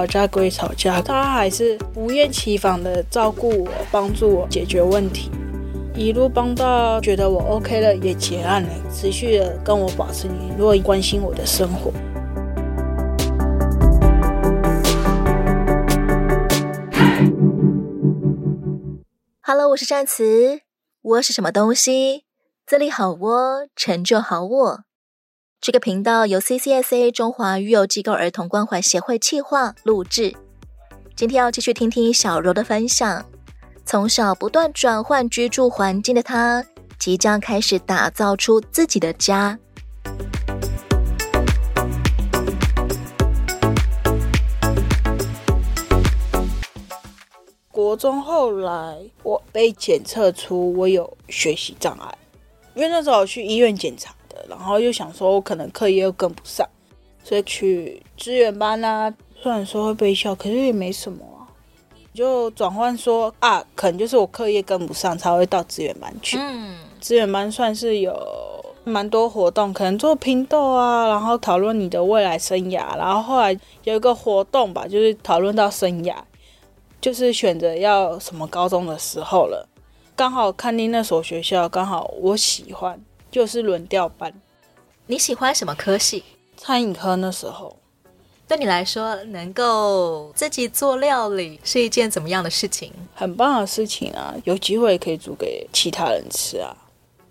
吵架归吵架，他还是不厌其烦的照顾我，帮助我解决问题，一路帮到觉得我 OK 了，也结案了，持续的跟我保持联络，关心我的生活。Hello，我是善慈，窝是什么东西？自立好窝，成就好我。这个频道由 CCSA 中华育幼机构儿童关怀协会企划录制。今天要继续听听小柔的分享。从小不断转换居住环境的她，即将开始打造出自己的家。国中后来，我被检测出我有学习障碍，因为那时候去医院检查，然后又想说我可能课业又跟不上，所以去资源班啊。虽然说会被笑，可是也没什么啊，就转换说啊，可能就是我课业跟不上才会到资源班去。嗯，资源班算是有蛮多活动，可能做拼豆啊，然后讨论你的未来生涯，然后后来有一个活动吧，就是讨论到生涯。就是选择要什么高中的时候了，刚好看定那所学校，刚好我喜欢，就是轮调班。你喜欢什么科系？餐饮科那时候，对你来说，能够自己做料理是一件怎么样的事情？很棒的事情啊，有机会可以煮给其他人吃啊，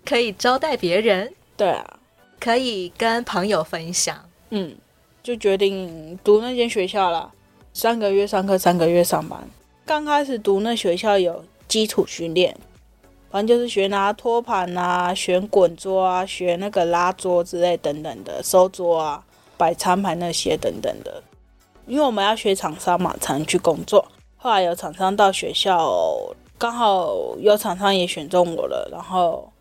可以招待别人。对啊，可以跟朋友分享。嗯，就决定读那间学校了，三个月上课，三个月上班。刚开始读那学校有基础训练，反正就是学拿托盘啊，学滚桌啊，学那个拉桌之类等等的，收桌啊，摆餐盘那些等等的。因为我们要学厂商嘛，才能去工作。后来有厂商到学校，刚好有厂商也选中我了。然后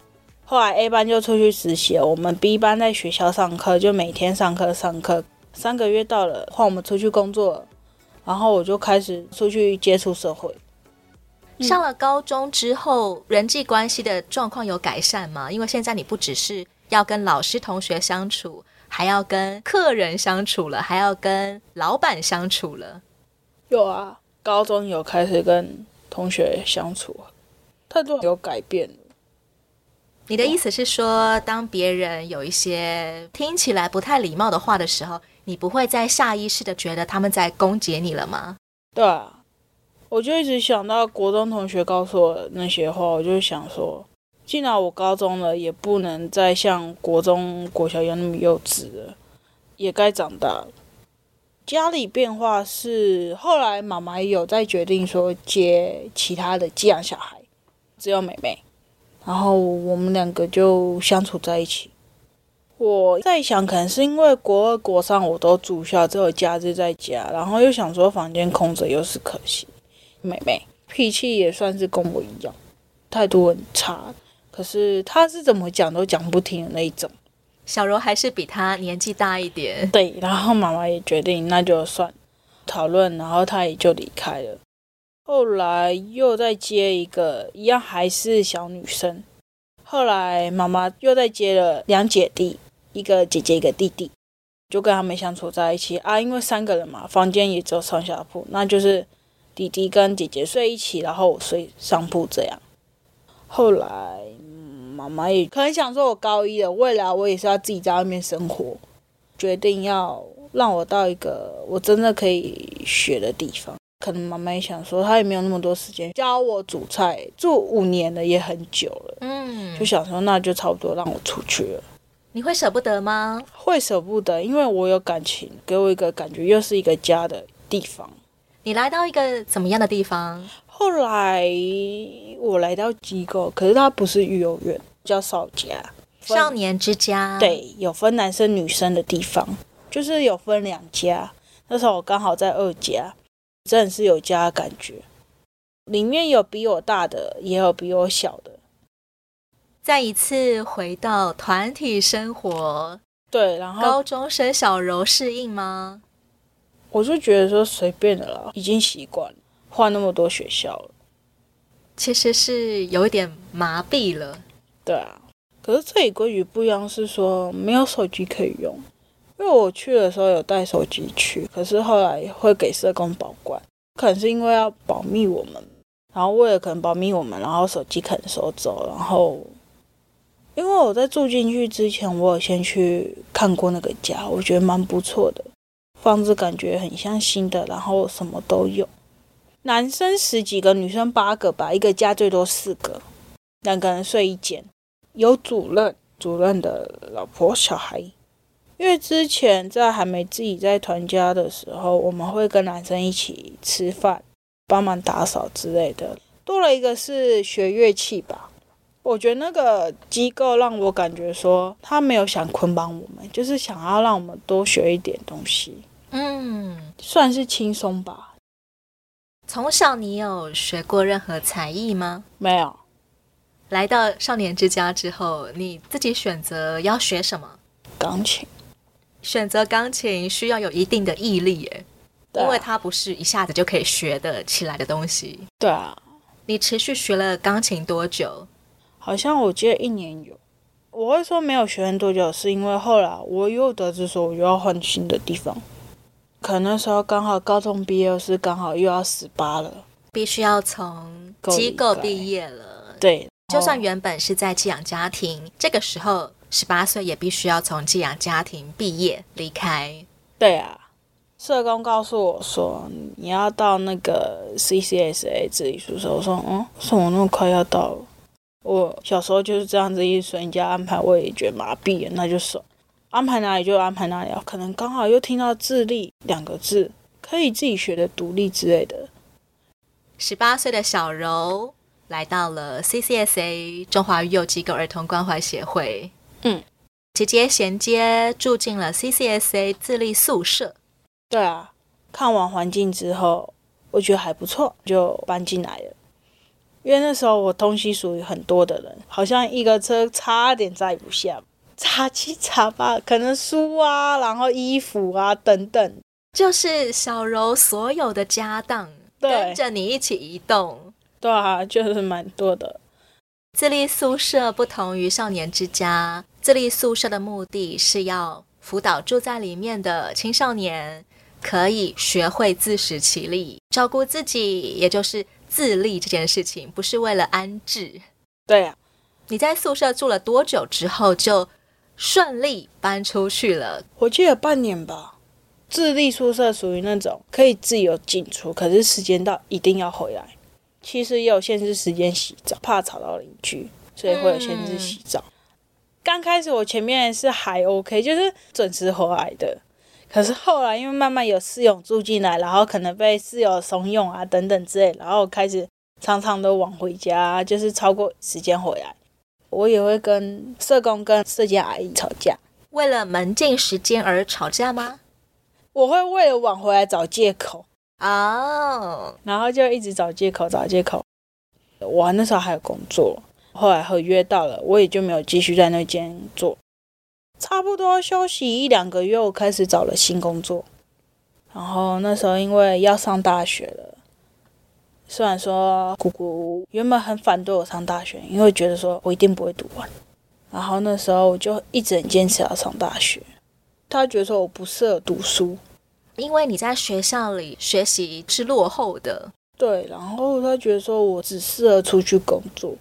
后来 A 班就出去实习，我们 B 班在学校上课，就每天上课上课。三个月到了，换我们出去工作。然后我就开始出去接触社会。上了高中之后，人际关系的状况有改善吗？因为现在你不只是要跟老师、同学相处，还要跟客人相处了，还要跟老板相处了。有啊，高中有开始跟同学相处，态度有改变。你的意思是说，当别人有一些听起来不太礼貌的话的时候，你不会再下意识的觉得他们在攻击你了吗？对啊，我就一直想到国中同学告诉我那些话，我就想说，既然我高中了，也不能再像国中、国小一样那么幼稚了，也该长大了。家里变化是后来妈妈有在决定说接其他的寄养小孩，只有妹妹。然后我们两个就相处在一起。我在想，可能是因为国二、国三我都住校，只有假日在家，然后又想说房间空着又是可惜。妹妹脾气也算是跟我一样，态度很差，可是她是怎么讲都讲不听的那一种。小柔还是比她年纪大一点。对，然后妈妈也决定那就算讨论，然后她也就离开了。后来又再接一个，一样还是小女生。后来妈妈又再接了两姐弟，一个姐姐一个弟弟，就跟他们相处在一起啊。因为三个人嘛，房间也只有上下铺，那就是弟弟跟姐姐睡一起，然后我睡上铺这样。后来妈妈也可能想说，我高一了，未来我也是要自己在外面生活，决定要让我到一个我真的可以学的地方。可能妈妈也想说，她也没有那么多时间教我煮菜，住五年了也很久了，嗯，就想说那就差不多让我出去了。你会舍不得吗？会舍不得，因为我有感情，给我一个感觉，又是一个家的地方。你来到一个怎么样的地方？后来我来到机构，可是它不是育幼院，叫少家，少年之家。对，有分男生女生的地方，就是有分两家。那时候我刚好在二家。真的是有家的感觉，里面有比我大的，也有比我小的。再一次回到团体生活，对，然后高中生小柔适应吗？我就觉得说随便的啦，已经习惯了，换那么多学校了，其实是有一点麻痹了。对啊，可是这里规矩不一样，是说没有手机可以用。因为我去的时候有带手机去，可是后来会给社工保管，可能是因为要保密我们，然后为了可能保密我们，然后手机可能收走，然后因为我在住进去之前，我有先去看过那个家，我觉得蛮不错的，房子感觉很像新的，然后什么都有，男生十几个，女生八个吧，一个家最多四个，两个人睡一间，有主任，主任的老婆小孩。因为之前在还没自己在团家的时候，我们会跟男生一起吃饭，帮忙打扫之类的。多了一个是学乐器吧，我觉得那个机构让我感觉说他没有想捆绑我们，就是想要让我们多学一点东西。嗯，算是轻松吧。从小你有学过任何才艺吗？没有。来到少年之家之后，你自己选择要学什么？钢琴。选择钢琴需要有一定的毅力耶，因为它不是一下子就可以学得起来的东西。对啊，你持续学了钢琴多久？好像我记得一年有。我会说没有学很多久，是因为后来我又得知说我又要换新的地方，可能那时候刚好高中毕业，是刚好又要十八了，必须要从机构毕业了。对，就算原本是在寄养家庭，这个时候。十八岁也必须要从寄养家庭毕业离开。对啊，社工告诉我说，你要到那个 CCSA 自立宿舍。我说，嗯，怎么那么快要到了？我小时候就是这样子，一随人家安排，我也觉得麻痹了，那就算安排哪里就安排哪里。可能刚好又听到自立两个字，可以自己学的独立之类的。十八岁的小柔来到了 CCSA 中华育幼机构儿童关怀协会。嗯，直接衔接住进了 CCSA 自立宿舍。对啊，看完环境之后，我觉得还不错，就搬进来了。因为那时候我东西属于很多的人，好像一个车差点载不下，差七差八，可能书啊，然后衣服啊等等，就是小柔所有的家当，跟着你一起移动。对啊，就是蛮多的。自立宿舍不同于少年之家，自立宿舍的目的是要辅导住在里面的青少年可以学会自食其力，照顾自己，也就是自立这件事情，不是为了安置。对、啊，你在宿舍住了多久之后就顺利搬出去了？我记得半年吧。自立宿舍属于那种可以自由进出，可是时间到一定要回来。其实也有限制时间洗澡，怕吵到邻居，所以会有限制洗澡。嗯、刚开始我前面是还 OK，就是准时回来的。可是后来因为慢慢有室友住进来，然后可能被室友怂恿啊等等之类，然后开始常常都晚回家，就是超过时间回来。我也会跟社工跟社监阿姨吵架，为了门禁时间而吵架吗？我会为了晚回来找借口。哦，oh. 然后就一直找借口，找借口。我那时候还有工作，后来合约到了，我也就没有继续在那间做。差不多休息一两个月，我开始找了新工作。然后那时候因为要上大学了，虽然说姑姑原本很反对我上大学，因为觉得说我一定不会读完。然后那时候我就一直很坚持要上大学，他觉得说我不适合读书。因为你在学校里学习是落后的，对，然后他觉得说我只适合出去工作，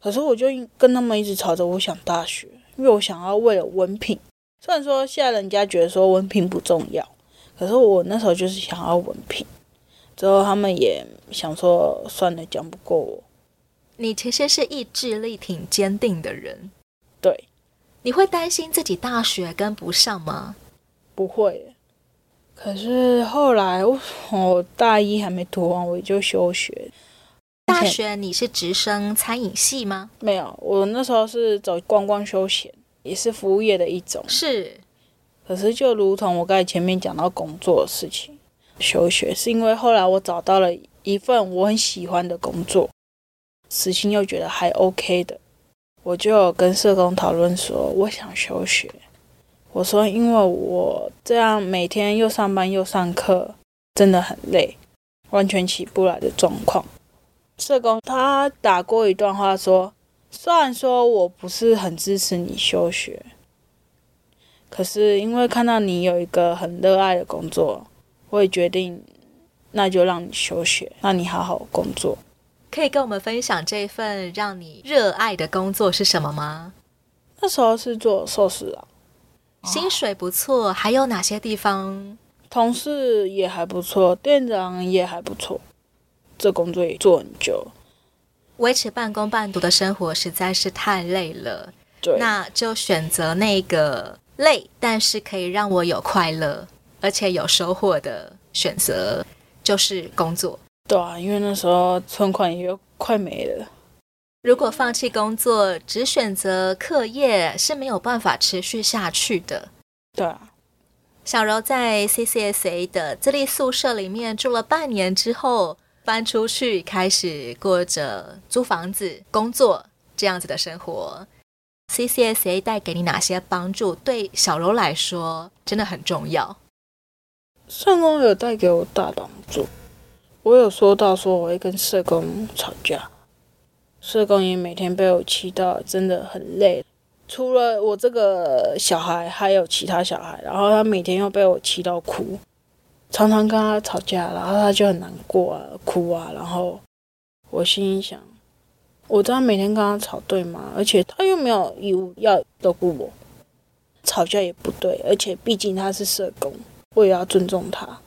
可是我就跟他们一直吵着，我想大学，因为我想要为了文凭。虽然说现在人家觉得说文凭不重要，可是我那时候就是想要文凭。之后他们也想说算了，讲不过我。你其实是意志力挺坚定的人，对。你会担心自己大学跟不上吗？不会。可是后来我，我大一还没读完，我就休学。大学你是直升餐饮系吗？没有，我那时候是走观光休闲，也是服务业的一种。是，可是就如同我刚才前面讲到工作的事情，休学是因为后来我找到了一份我很喜欢的工作，时薪又觉得还 OK 的，我就跟社工讨论说，我想休学。我说，因为我这样每天又上班又上课，真的很累，完全起不来的状况。社工他打过一段话说，虽然说我不是很支持你休学，可是因为看到你有一个很热爱的工作，我也决定，那就让你休学，让你好好工作。可以跟我们分享这份让你热爱的工作是什么吗？那时候是做寿司啊，薪水不错，还有哪些地方？同事也还不错，店长也还不错。这工作也做很久，维持半工半读的生活实在是太累了。对，那就选择那个累，但是可以让我有快乐，而且有收获的选择，就是工作。对啊，因为那时候存款也快没了。如果放弃工作，只选择课业，是没有办法持续下去的。对啊。小柔在 CCSA 的自立宿舍里面住了半年之后，搬出去，开始过着租房子、工作这样子的生活。CCSA 带给你哪些帮助？对小柔来说，真的很重要。社工有带给我大帮助。我有说到说我会跟社工吵架，社工也每天被我气到真的很累。除了我这个小孩，还有其他小孩，然后他每天又被我气到哭，常常跟他吵架，然后他就很难过啊，哭啊。然后我心里想，我这样每天跟他吵对吗？而且他又没有义务要照顾我，吵架也不对。而且毕竟他是社工，我也要尊重他。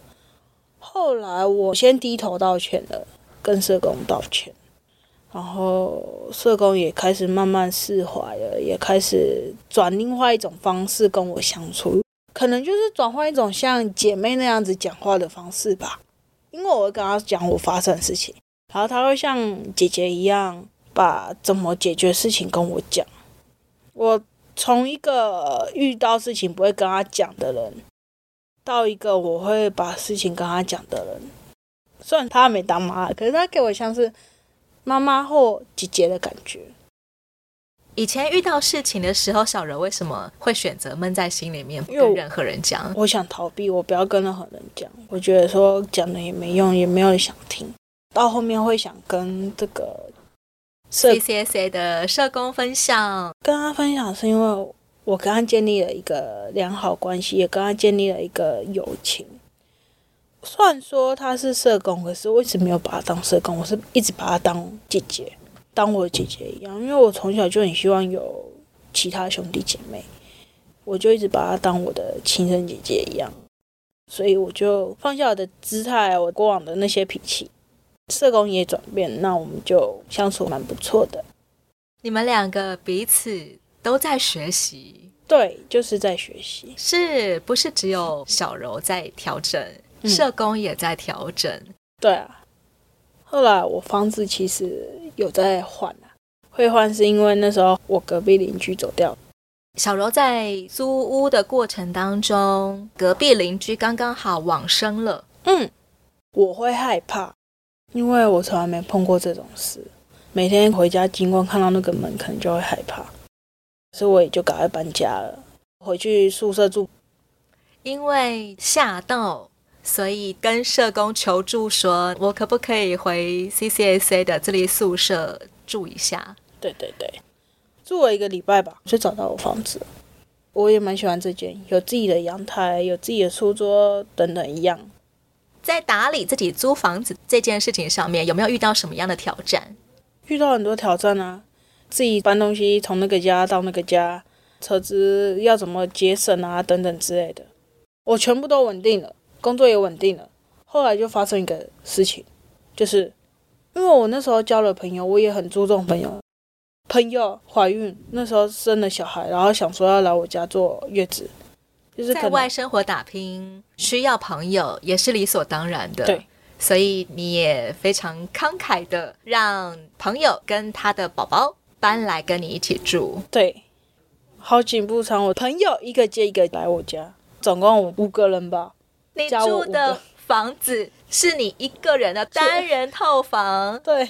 后来我先低头道歉了，跟社工道歉，然后社工也开始慢慢释怀了，也开始转另外一种方式跟我相处，可能就是转换一种像姐妹那样子讲话的方式吧。因为我会跟他讲我发生的事情，然后他会像姐姐一样把怎么解决事情跟我讲。我从一个遇到事情不会跟他讲的人。到一个我会把事情跟他讲的人，虽然他没当妈，可是他给我像是妈妈或姐姐的感觉。以前遇到事情的时候，小柔为什么会选择闷在心里面，不跟任何人讲？我想逃避，我不要跟任何人讲。我觉得说讲了也没用，也没有人想听。到后面会想跟这个 CCSA 的社工分享，跟他分享是因为。我跟他建立了一个良好关系，也跟他建立了一个友情。虽然说他是社工，可是我一直没有把他当社工，我是一直把他当姐姐，当我的姐姐一样。因为我从小就很希望有其他兄弟姐妹，我就一直把他当我的亲生姐姐一样。所以我就放下我的姿态，我过往的那些脾气，社工也转变，那我们就相处蛮不错的。你们两个彼此。都在学习，对，就是在学习，是不是只有小柔在调整，嗯、社工也在调整？对啊。后来我房子其实有在换啊，会换是因为那时候我隔壁邻居走掉。小柔在租屋的过程当中，隔壁邻居刚刚好往生了。嗯，我会害怕，因为我从来没碰过这种事，每天回家经过看到那个门，可能就会害怕。所以我也就赶快搬家了，回去宿舍住。因为吓到，所以跟社工求助说，我可不可以回 CCSA 的这里宿舍住一下？对对对，住了一个礼拜吧，就找到我房子。我也蛮喜欢这间，有自己的阳台，有自己的书桌等等一样。在打理自己租房子这件事情上面，有没有遇到什么样的挑战？遇到很多挑战啊。自己搬东西从那个家到那个家，车子要怎么节省啊，等等之类的，我全部都稳定了，工作也稳定了。后来就发生一个事情，就是因为我那时候交了朋友，我也很注重朋友。朋友怀孕，那时候生了小孩，然后想说要来我家坐月子，就是在外生活打拼，需要朋友也是理所当然的。对，所以你也非常慷慨的让朋友跟他的宝宝。搬来跟你一起住，对，好景不长，我朋友一个接一个来我家，总共五个人吧。你住的房子是你一个人的单人套房，对，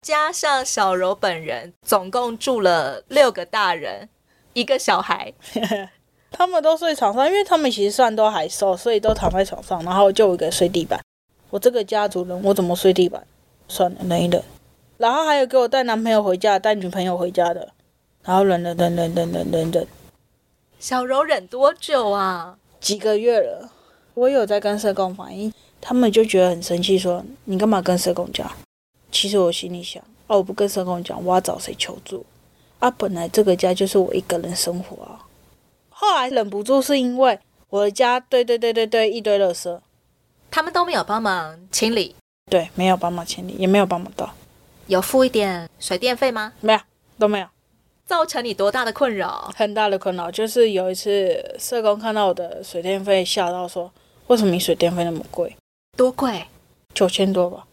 加上小柔本人，总共住了六个大人，一个小孩，他们都睡床上，因为他们其实算都还瘦，所以都躺在床上，然后就我一个睡地板。我这个家族人，我怎么睡地板？算了，忍一忍。然后还有给我带男朋友回家、带女朋友回家的，然后忍忍忍忍忍忍忍忍，小柔忍多久啊？几个月了。我有在跟社工反映，他们就觉得很生气，说你干嘛跟社工讲？其实我心里想，哦，我不跟社工讲，我要找谁求助？啊，本来这个家就是我一个人生活啊。后来忍不住，是因为我的家，对对对对对，一堆垃圾，他们都没有帮忙清理，对，没有帮忙清理，也没有帮忙倒。有付一点水电费吗？没有，都没有。造成你多大的困扰？很大的困扰，就是有一次社工看到我的水电费，吓到说。为什么你水电费那么贵？多贵？九千多吧。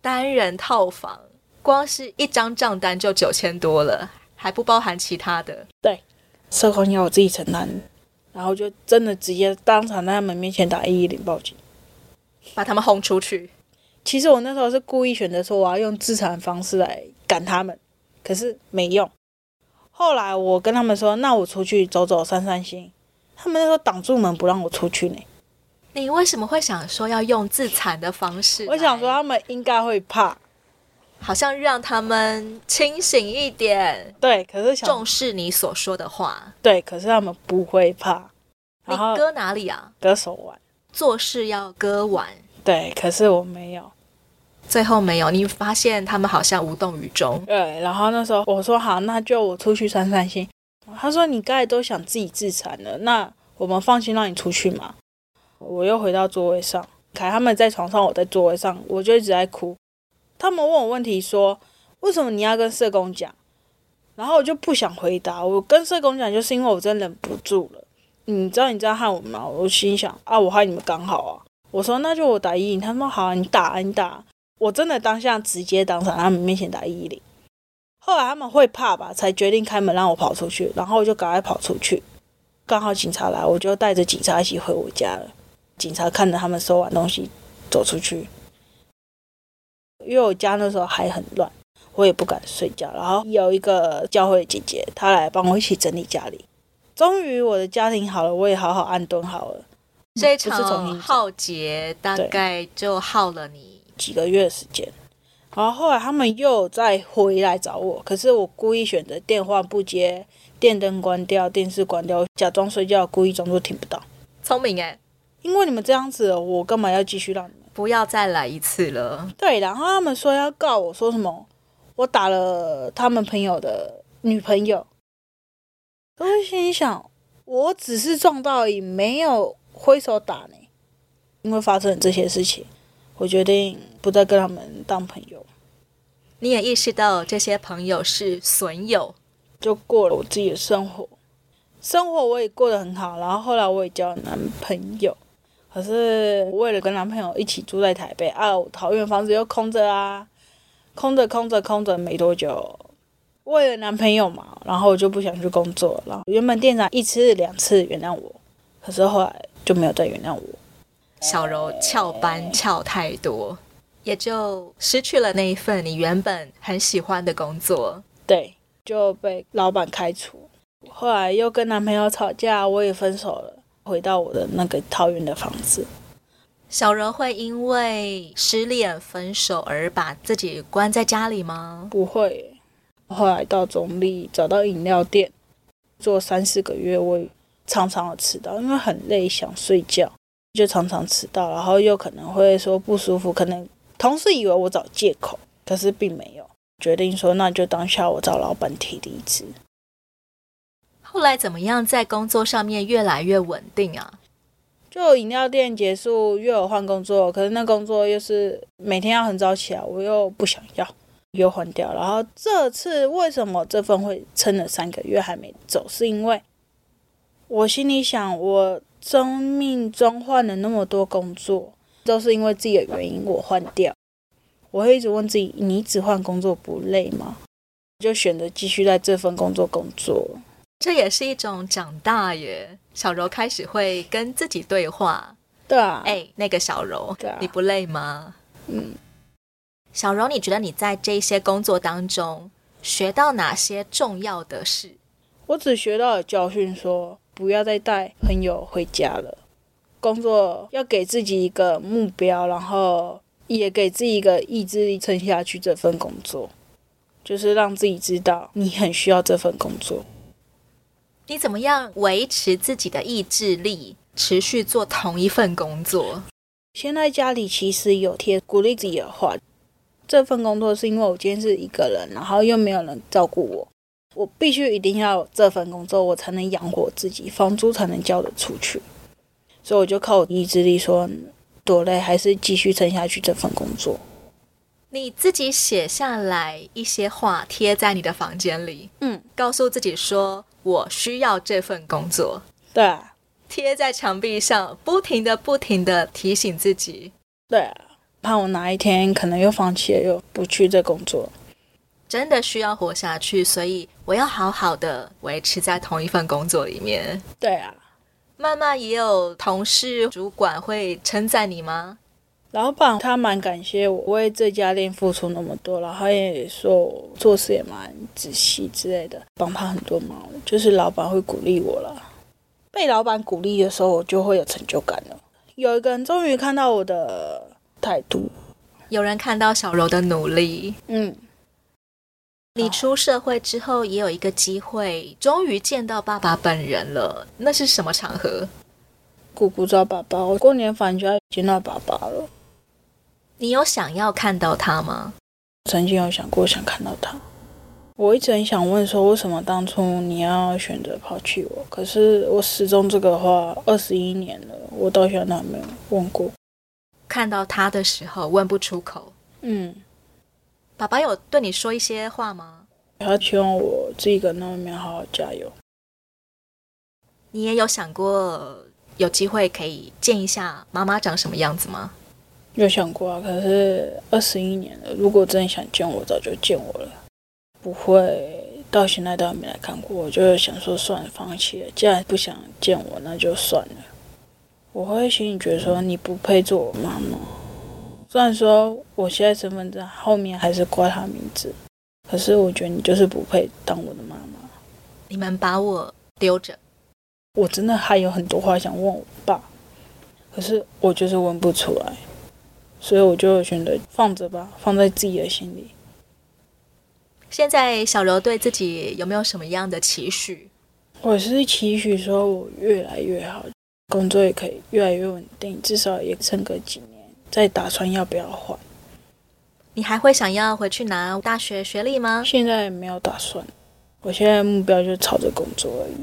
单人套房，光是一张账单就九千多了，还不包含其他的。对，社工要我自己承担，然后就真的直接当场在他们面前打一一零报警，把他们轰出去。其实我那时候是故意选择说我要用自残的方式来赶他们，可是没用。后来我跟他们说，那我出去走走散散心，他们那时候挡住门不让我出去呢。你为什么会想说要用自残的方式？我想说他们应该会怕，好像让他们清醒一点。对，可是想重视你所说的话。对，可是他们不会怕。你割哪里啊？割手腕。做事要割腕。对，可是我没有。最后没有，你发现他们好像无动于衷。对，然后那时候我说好，那就我出去散散心。他说你刚才都想自己自残了，那我们放心让你出去嘛。我又回到座位上，凯他们在床上，我在座位上，我就一直在哭。他们问我问题说：“为什么你要跟社工讲？”然后我就不想回答。我跟社工讲，就是因为我真忍不住了。你知道你这样害我吗？我心想啊，我害你们刚好啊。我说那就我打一。他说好啊，你打啊，你打。我真的当下直接当场他们面前打一一零。后来他们会怕吧，才决定开门让我跑出去。然后我就赶快跑出去，刚好警察来，我就带着警察一起回我家了。警察看着他们收完东西走出去，因为我家那时候还很乱，我也不敢睡觉。然后有一个教会姐姐，她来帮我一起整理家里。终于我的家庭好了，我也好好安顿好了。这一场浩劫大概就耗了你几个月时间。然后后来他们又再回来找我，可是我故意选择电话不接，电灯关掉，电视关掉，假装睡觉，故意装作听不到。聪明诶。因为你们这样子，我干嘛要继续让你们？不要再来一次了。对，然后他们说要告我，说什么我打了他们朋友的女朋友。我心里想，我只是撞到而已，没有挥手打呢。因为发生了这些事情，我决定不再跟他们当朋友。你也意识到这些朋友是损友，就过了我自己的生活。生活我也过得很好，然后后来我也交了男朋友。可是为了跟男朋友一起住在台北啊，我桃园房子又空着啊，空着空着空着没多久，为了男朋友嘛，然后我就不想去工作了。原本店长一次两次原谅我，可是后来就没有再原谅我。小柔翘班翘太多，也就失去了那一份你原本很喜欢的工作，对，就被老板开除。后来又跟男朋友吵架，我也分手了。回到我的那个桃园的房子。小柔会因为失恋分手而把自己关在家里吗？不会。后来到中坜找到饮料店做三四个月，我常常的迟到，因为很累想睡觉，就常常迟到，然后又可能会说不舒服，可能同事以为我找借口，可是并没有。决定说那就当下我找老板提离职。后来怎么样，在工作上面越来越稳定啊？就饮料店结束，又有换工作，可是那工作又是每天要很早起来，我又不想要，又换掉。然后这次为什么这份会撑了三个月还没走？是因为我心里想，我生命中换了那么多工作，都是因为自己的原因我换掉。我会一直问自己：你只换工作不累吗？就选择继续在这份工作工作。这也是一种长大耶。小柔开始会跟自己对话。对啊。哎，那个小柔，对啊，你不累吗？嗯。小柔，你觉得你在这些工作当中学到哪些重要的事？我只学到了教训说，说不要再带朋友回家了。工作要给自己一个目标，然后也给自己一个意志力，撑下去这份工作，就是让自己知道你很需要这份工作。你怎么样维持自己的意志力，持续做同一份工作？现在家里其实有贴鼓励自己的话。这份工作是因为我今天是一个人，然后又没有人照顾我，我必须一定要这份工作，我才能养活自己，房租才能交得出去。所以我就靠我意志力说，多累还是继续撑下去这份工作。你自己写下来一些话，贴在你的房间里，嗯，告诉自己说，我需要这份工作。对啊，贴在墙壁上，不停的、不停的提醒自己。对啊，怕我哪一天可能又放弃了，又不去这工作。真的需要活下去，所以我要好好的维持在同一份工作里面。对啊。妈妈也有同事、主管会称赞你吗？老板他蛮感谢我为这家店付出那么多，然后也说我做事也蛮仔细之类的，帮他很多忙。就是老板会鼓励我了，被老板鼓励的时候，我就会有成就感了。有一个人终于看到我的态度，有人看到小柔的努力，嗯。你出社会之后，也有一个机会，终于见到爸爸本人了。那是什么场合？姑姑找爸爸，我过年返家见到爸爸了。你有想要看到他吗？曾经有想过想看到他。我一直很想问说，为什么当初你要选择抛弃我？可是我始终这个话二十一年了，我到现在还没有问过。看到他的时候问不出口。嗯。爸爸有对你说一些话吗？他希望我自己跟那面好好加油。你也有想过有机会可以见一下妈妈长什么样子吗？有想过啊，可是二十一年了，如果真的想见我，早就见我了。不会到现在都还没来看过，我就想说算了，放弃了。既然不想见我，那就算了。我会心里觉得说你不配做我妈妈。虽然说我现在身份证后面还是挂他名字，可是我觉得你就是不配当我的妈妈。你们把我丢着，我真的还有很多话想问我爸，可是我就是问不出来，所以我就选择放着吧，放在自己的心里。现在小柔对自己有没有什么样的期许？我是期许说我越来越好，工作也可以越来越稳定，至少也撑个几年。再打算要不要换？你还会想要回去拿大学学历吗？现在没有打算，我现在目标就是朝着工作而已，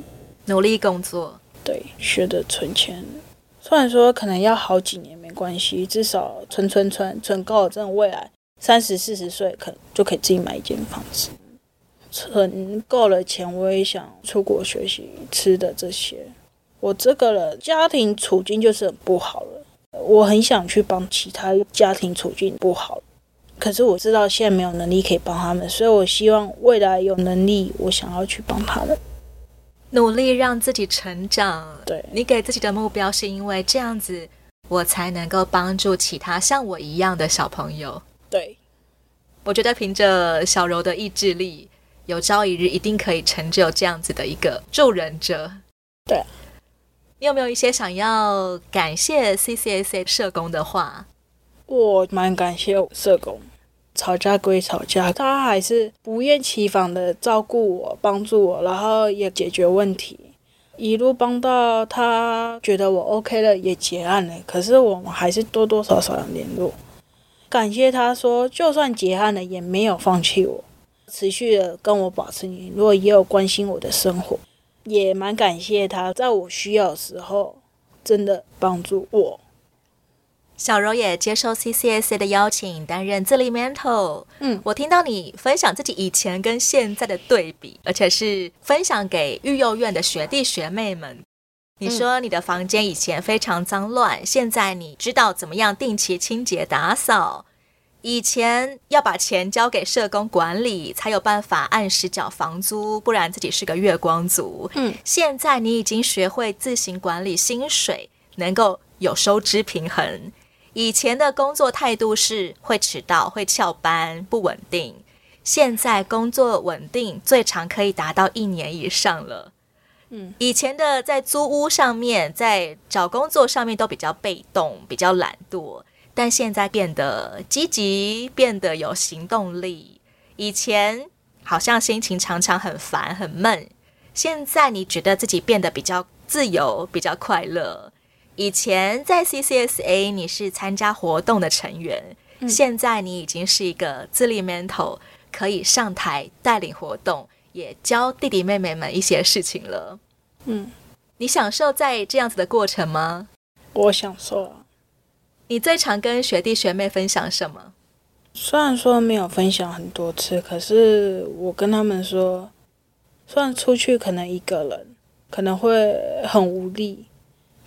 努力工作。对，学着存钱，虽然说可能要好几年没关系，至少存存存存够了，这种未来三十四十岁可能就可以自己买一间房子。存够了钱，我也想出国学习，吃的这些。我这个人家庭处境就是很不好了。我很想去帮其他家庭处境不好，可是我知道现在没有能力可以帮他们，所以我希望未来有能力，我想要去帮他们，努力让自己成长。对，你给自己的目标是因为这样子，我才能够帮助其他像我一样的小朋友。对，我觉得凭着小柔的意志力，有朝一日一定可以成就这样子的一个助人者。对。你有没有一些想要感谢 CCSA 社工的话？我蛮感谢社工，吵架归吵架，他还是不厌其烦的照顾我、帮助我，然后也解决问题，一路帮到他觉得我 OK 了，也结案了。可是我们还是多多少少有联络。感谢他说，就算结案了，也没有放弃我，持续的跟我保持联络，也有关心我的生活。也蛮感谢他，在我需要的时候，真的帮助我。小柔也接受 CCSA 的邀请，担任自立 mentor。嗯，我听到你分享自己以前跟现在的对比，而且是分享给育幼院的学弟学妹们。你说你的房间以前非常脏乱，嗯，现在你知道怎么样定期清洁打扫。以前要把钱交给社工管理，才有办法按时缴房租，不然自己是个月光族。嗯，现在你已经学会自行管理薪水，能够有收支平衡。以前的工作态度是会迟到、会翘班、不稳定，现在工作稳定，最长可以达到一年以上了。嗯，以前的在租屋上面，在找工作上面都比较被动，比较懒惰。但现在变得积极，变得有行动力。以前好像心情常常很烦很闷，现在你觉得自己变得比较自由，比较快乐。以前在 CCSA 你是参加活动的成员，嗯、现在你已经是一个自立 mentor，可以上台带领活动，也教弟弟妹妹们一些事情了。嗯，你享受在这样子的过程吗？我享受啊。你最常跟学弟学妹分享什么？虽然说没有分享很多次，可是我跟他们说，虽然出去可能一个人可能会很无力。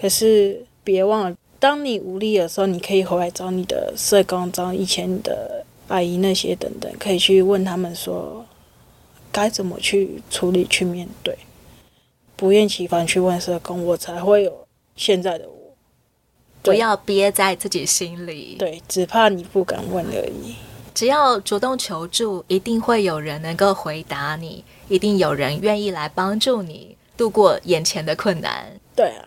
可是别忘了，当你无力的时候，你可以回来找你的社工，找以前的阿姨那些等等，可以去问他们说该怎么去处理、去面对。不厌其烦去问社工，我才会有现在的。不要憋在自己心里。对，只怕你不敢问而已。只要主动求助，一定会有人能够回答你，一定有人愿意来帮助你度过眼前的困难。对啊。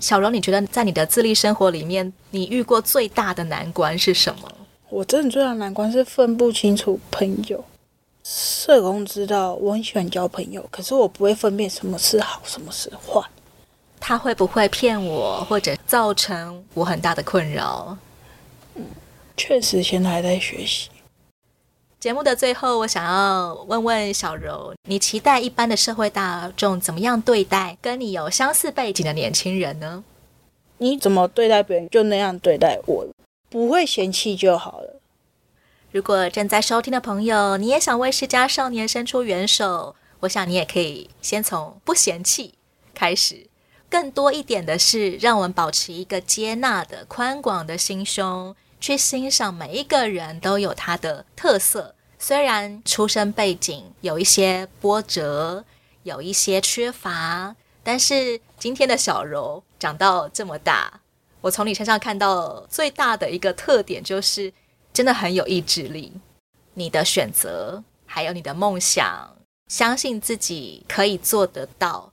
小柔，你觉得在你的自立生活里面，你遇过最大的难关是什么？我真的最大的难关是分不清楚朋友。社工知道我很喜欢交朋友，可是我不会分辨什么是好，什么是坏。他会不会骗我，或者造成我很大的困扰？嗯，确实现在还在学习。节目的最后，我想要问问小柔，你期待一般的社会大众怎么样对待跟你有相似背景的年轻人呢？你怎么对待别人，就那样对待我，不会嫌弃就好了。如果正在收听的朋友，你也想为世家少年伸出援手，我想你也可以先从不嫌弃开始，更多一点的是，让我们保持一个接纳的、宽广的心胸。去欣赏每一个人都有他的特色，虽然出生背景有一些波折，有一些缺乏，但是今天的小柔长到这么大，我从你身上看到最大的一个特点就是真的很有意志力。你的选择，还有你的梦想，相信自己可以做得到，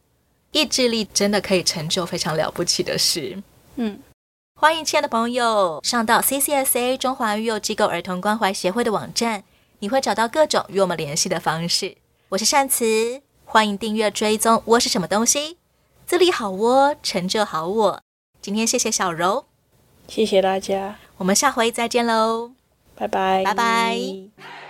意志力真的可以成就非常了不起的事。嗯。欢迎亲爱的朋友上到 CCSA 中华育幼机构儿童关怀协会的网站，你会找到各种与我们联系的方式。我是善慈，欢迎订阅追踪窝是什么东西，自立好窝，成就好我。今天谢谢小柔，谢谢大家，我们下回再见喽，拜拜，拜拜。